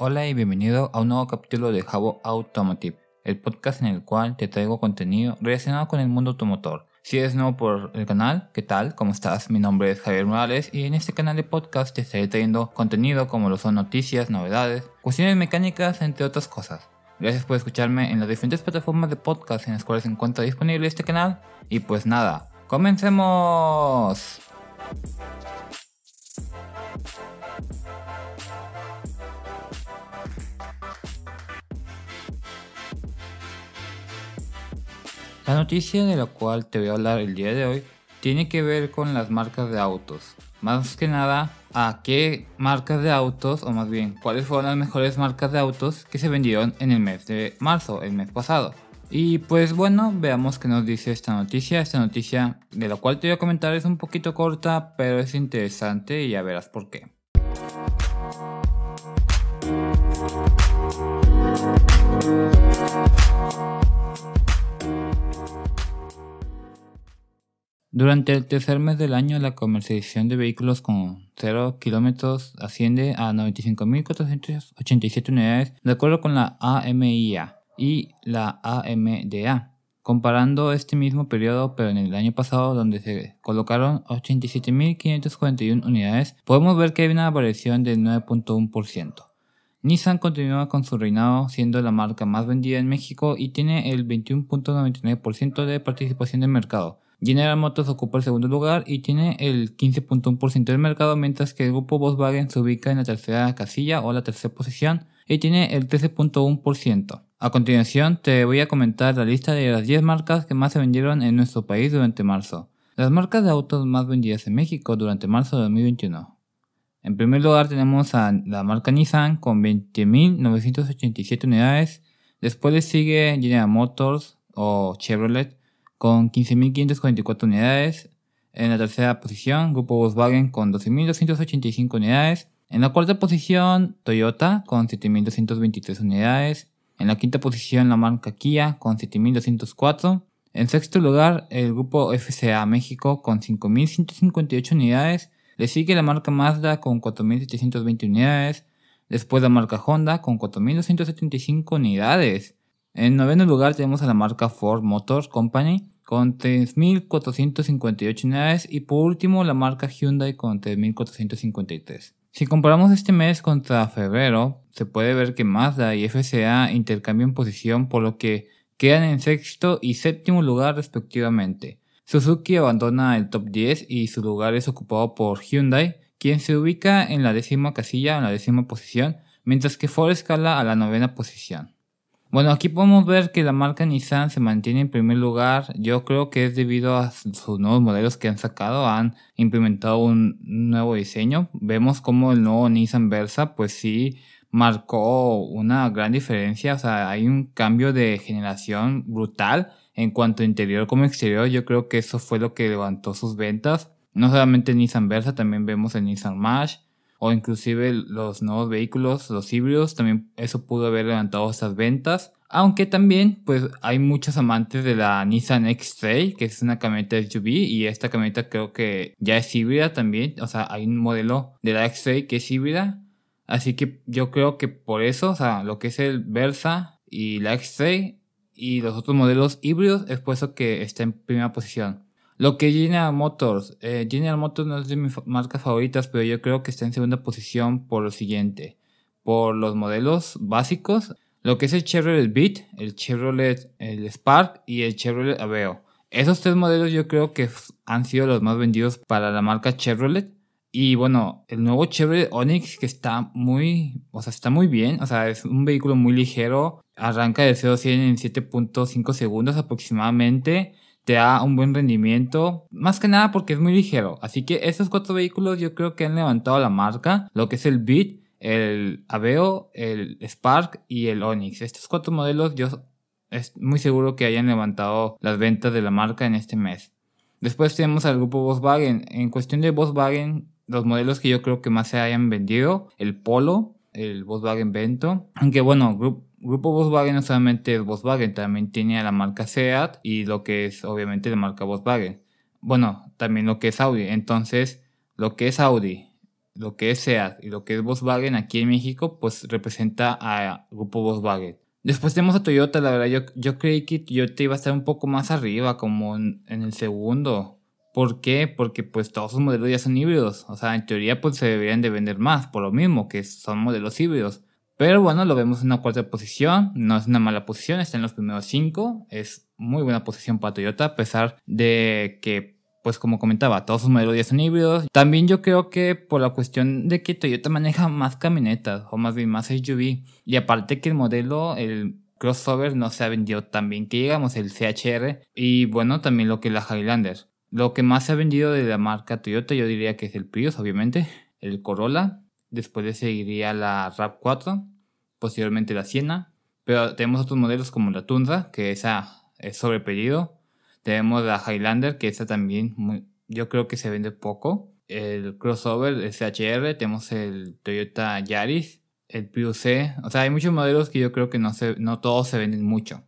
Hola y bienvenido a un nuevo capítulo de Jabo Automotive, el podcast en el cual te traigo contenido relacionado con el mundo automotor. Si eres nuevo por el canal, ¿qué tal? ¿Cómo estás? Mi nombre es Javier Morales y en este canal de podcast te estaré trayendo contenido como lo son noticias, novedades, cuestiones mecánicas, entre otras cosas. Gracias por escucharme en las diferentes plataformas de podcast en las cuales se encuentra disponible este canal. Y pues nada, comencemos. La noticia de la cual te voy a hablar el día de hoy tiene que ver con las marcas de autos. Más que nada, a qué marcas de autos, o más bien, cuáles fueron las mejores marcas de autos que se vendieron en el mes de marzo, el mes pasado. Y pues bueno, veamos qué nos dice esta noticia. Esta noticia de la cual te voy a comentar es un poquito corta, pero es interesante y ya verás por qué. Durante el tercer mes del año, la comercialización de vehículos con 0 kilómetros asciende a 95.487 unidades, de acuerdo con la AMIA y la AMDA. Comparando este mismo periodo, pero en el año pasado, donde se colocaron 87.541 unidades, podemos ver que hay una variación del 9.1%. Nissan continúa con su reinado siendo la marca más vendida en México y tiene el 21.99% de participación de mercado, General Motors ocupa el segundo lugar y tiene el 15.1% del mercado, mientras que el grupo Volkswagen se ubica en la tercera casilla o la tercera posición y tiene el 13.1%. A continuación te voy a comentar la lista de las 10 marcas que más se vendieron en nuestro país durante marzo. Las marcas de autos más vendidas en México durante marzo de 2021. En primer lugar tenemos a la marca Nissan con 20.987 unidades. Después le sigue General Motors o Chevrolet con 15.544 unidades. En la tercera posición, Grupo Volkswagen con 12.285 unidades. En la cuarta posición, Toyota con 7.223 unidades. En la quinta posición, la marca Kia con 7.204. En sexto lugar, el grupo FCA México con 5.158 unidades. Le sigue la marca Mazda con 4.720 unidades. Después la marca Honda con 4.275 unidades. En noveno lugar tenemos a la marca Ford Motor Company con 3.458 unidades y por último la marca Hyundai con 3.453. Si comparamos este mes contra febrero, se puede ver que Mazda y FCA intercambian posición por lo que quedan en sexto y séptimo lugar respectivamente. Suzuki abandona el top 10 y su lugar es ocupado por Hyundai, quien se ubica en la décima casilla, en la décima posición, mientras que Ford escala a la novena posición. Bueno, aquí podemos ver que la marca Nissan se mantiene en primer lugar. Yo creo que es debido a sus nuevos modelos que han sacado. Han implementado un nuevo diseño. Vemos como el nuevo Nissan Versa, pues sí, marcó una gran diferencia. O sea, hay un cambio de generación brutal en cuanto a interior como exterior. Yo creo que eso fue lo que levantó sus ventas. No solamente Nissan Versa, también vemos el Nissan March o inclusive los nuevos vehículos, los híbridos, también eso pudo haber levantado estas ventas. Aunque también, pues hay muchos amantes de la Nissan X-Trail, que es una camioneta SUV, y esta camioneta creo que ya es híbrida también. O sea, hay un modelo de la X-Trail que es híbrida. Así que yo creo que por eso, o sea, lo que es el Versa y la X-Trail y los otros modelos híbridos es por eso que está en primera posición. Lo que General Motors. Eh, General Motors no es de mis marcas favoritas, pero yo creo que está en segunda posición por lo siguiente. Por los modelos básicos. Lo que es el Chevrolet Beat, el Chevrolet Spark y el Chevrolet Aveo. Esos tres modelos yo creo que han sido los más vendidos para la marca Chevrolet. Y bueno, el nuevo Chevrolet Onix que está muy, o sea, está muy bien. O sea, es un vehículo muy ligero. Arranca de 0 a 100 en 7.5 segundos aproximadamente te da un buen rendimiento, más que nada porque es muy ligero. Así que estos cuatro vehículos yo creo que han levantado la marca, lo que es el Beat, el Aveo, el Spark y el Onix. Estos cuatro modelos yo es muy seguro que hayan levantado las ventas de la marca en este mes. Después tenemos al grupo Volkswagen. En cuestión de Volkswagen, los modelos que yo creo que más se hayan vendido, el Polo, el Volkswagen Vento, aunque bueno, grupo Volkswagen no solamente es Volkswagen, también tiene la marca Seat y lo que es obviamente la marca Volkswagen. Bueno, también lo que es Audi. Entonces, lo que es Audi, lo que es SEAT y lo que es Volkswagen aquí en México, pues representa a grupo Volkswagen. Después tenemos a Toyota, la verdad, yo, yo creí que Toyota iba a estar un poco más arriba, como en, el segundo. ¿Por qué? Porque pues todos sus modelos ya son híbridos. O sea, en teoría pues se deberían de vender más, por lo mismo, que son modelos híbridos. Pero bueno, lo vemos en una cuarta posición, no es una mala posición, está en los primeros cinco, es muy buena posición para Toyota, a pesar de que pues como comentaba, todos sus modelos ya son híbridos. También yo creo que por la cuestión de que Toyota maneja más camionetas, o más bien más SUV, y aparte que el modelo, el crossover no se ha vendido tan bien que llegamos, el CHR, y bueno, también lo que es la Highlander. Lo que más se ha vendido de la marca Toyota yo diría que es el Prius, obviamente, el Corolla, después le seguiría la RAV4, posteriormente la Siena, pero tenemos otros modelos como la Tundra, que esa es sobrepedido, tenemos la Highlander, que esta también muy, yo creo que se vende poco. El crossover, el CHR, tenemos el Toyota Yaris, el Prius C. O sea, hay muchos modelos que yo creo que no, se, no todos se venden mucho.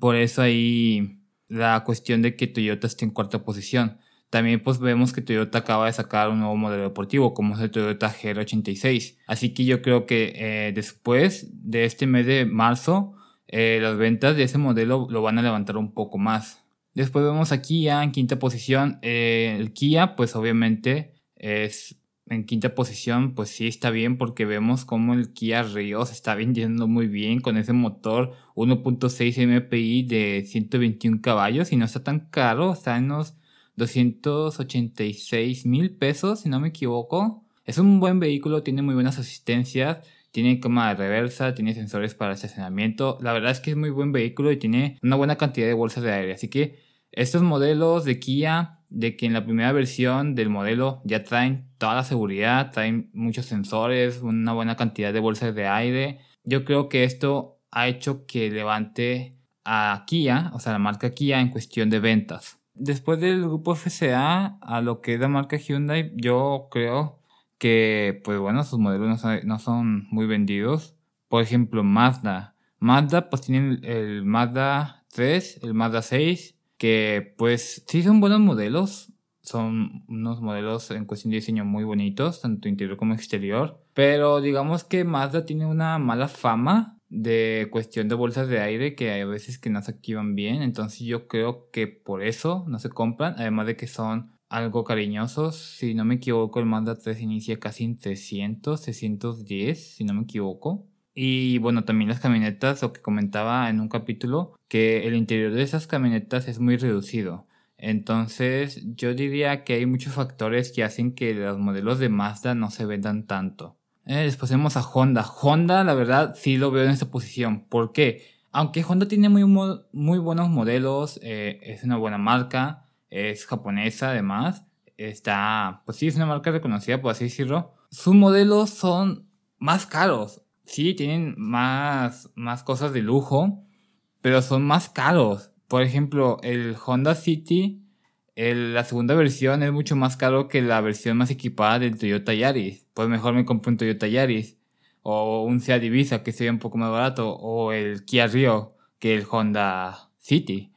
Por eso ahí la cuestión de que Toyota esté en cuarta posición. También pues vemos que Toyota acaba de sacar un nuevo modelo deportivo como es el Toyota GR86. Así que yo creo que eh, después de este mes de marzo eh, las ventas de ese modelo lo van a levantar un poco más. Después vemos a Kia en quinta posición. Eh, el Kia, pues obviamente es en quinta posición, pues sí está bien porque vemos como el Kia Rio se está vendiendo muy bien con ese motor 1.6 MPI de 121 caballos y no está tan caro, está en los 286 mil pesos, si no me equivoco. Es un buen vehículo, tiene muy buenas asistencias, tiene cama de reversa, tiene sensores para estacionamiento. La verdad es que es muy buen vehículo y tiene una buena cantidad de bolsas de aire. Así que estos modelos de Kia, de que en la primera versión del modelo ya traen toda la seguridad, traen muchos sensores, una buena cantidad de bolsas de aire. Yo creo que esto ha hecho que levante a Kia, o sea, la marca Kia en cuestión de ventas. Después del grupo FCA a lo que es la marca Hyundai, yo creo que, pues bueno, sus modelos no son, muy vendidos. Por ejemplo, Mazda. Mazda, pues tienen el Mazda 3, el Mazda 6, que pues sí son buenos modelos. Son unos modelos en cuestión de diseño muy bonitos, tanto interior como exterior. Pero digamos que Mazda tiene una mala fama de cuestión de bolsas de aire que hay veces que no se activan bien. Entonces yo creo que por eso no se compran. Además de que son algo cariñosos. Si no me equivoco, el Mazda 3 inicia casi en 300, 610, si no me equivoco. Y bueno, también las camionetas, lo que comentaba en un capítulo, que el interior de esas camionetas es muy reducido. Entonces, yo diría que hay muchos factores que hacen que los modelos de Mazda no se vendan tanto. Eh, después tenemos a Honda. Honda, la verdad, sí lo veo en esta posición. ¿Por qué? Aunque Honda tiene muy, muy buenos modelos, eh, es una buena marca, es japonesa además. Está, pues sí, es una marca reconocida, por así decirlo. Sus modelos son más caros. Sí, tienen más, más cosas de lujo, pero son más caros. Por ejemplo, el Honda City, la segunda versión es mucho más caro que la versión más equipada del Toyota Yaris. Pues mejor me compro un Toyota Yaris. O un Seat Ibiza que sería un poco más barato. O el Kia Rio que el Honda City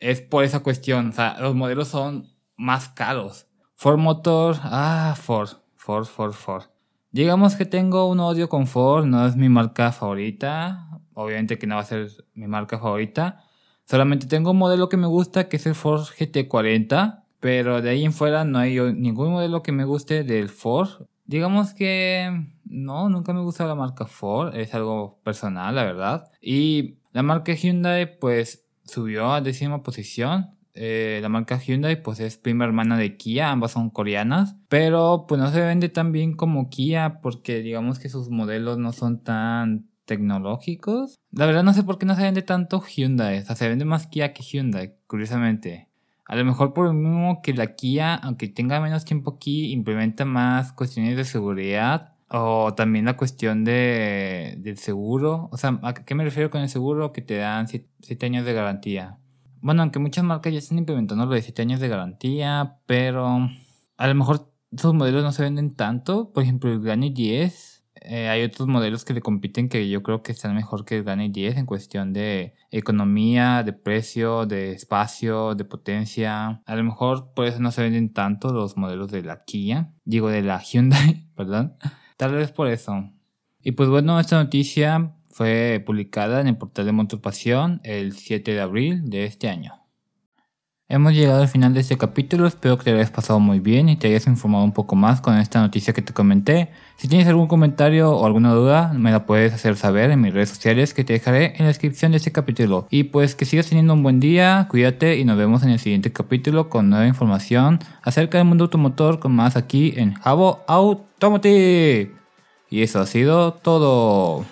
es por esa cuestión. O sea, los modelos son más caros. Ford Motor, ah, Ford, Ford, Ford, Ford. Digamos que tengo un odio con Ford, no es mi marca favorita. Obviamente que no va a ser mi marca favorita. Solamente tengo un modelo que me gusta, que es el Ford GT40. Pero de ahí en fuera no hay ningún modelo que me guste del Ford. Digamos que no, nunca me gusta la marca Ford. Es algo personal, la verdad. Y la marca Hyundai, pues subió a décima posición. Eh, la marca Hyundai pues es prima hermana de Kia, ambas son coreanas, pero pues no se vende tan bien como Kia porque digamos que sus modelos no son tan tecnológicos. La verdad no sé por qué no se vende tanto Hyundai, o sea, se vende más Kia que Hyundai, curiosamente. A lo mejor por lo mismo que la Kia, aunque tenga menos tiempo aquí, implementa más cuestiones de seguridad o también la cuestión de, del seguro. O sea, ¿a qué me refiero con el seguro? Que te dan 7 años de garantía. Bueno, aunque muchas marcas ya están implementando lo de 7 años de garantía, pero a lo mejor esos modelos no se venden tanto. Por ejemplo, el Granny 10 eh, hay otros modelos que le compiten que yo creo que están mejor que el Granny 10 en cuestión de economía, de precio, de espacio, de potencia. A lo mejor por eso no se venden tanto los modelos de la Kia, digo de la Hyundai, ¿verdad? Tal vez por eso. Y pues bueno, esta noticia fue publicada en el portal de Montopasión el 7 de abril de este año. Hemos llegado al final de este capítulo, espero que te hayas pasado muy bien y te hayas informado un poco más con esta noticia que te comenté. Si tienes algún comentario o alguna duda, me la puedes hacer saber en mis redes sociales que te dejaré en la descripción de este capítulo. Y pues que sigas teniendo un buen día, cuídate y nos vemos en el siguiente capítulo con nueva información acerca del mundo automotor con más aquí en Jabo Automotive. Y eso ha sido todo.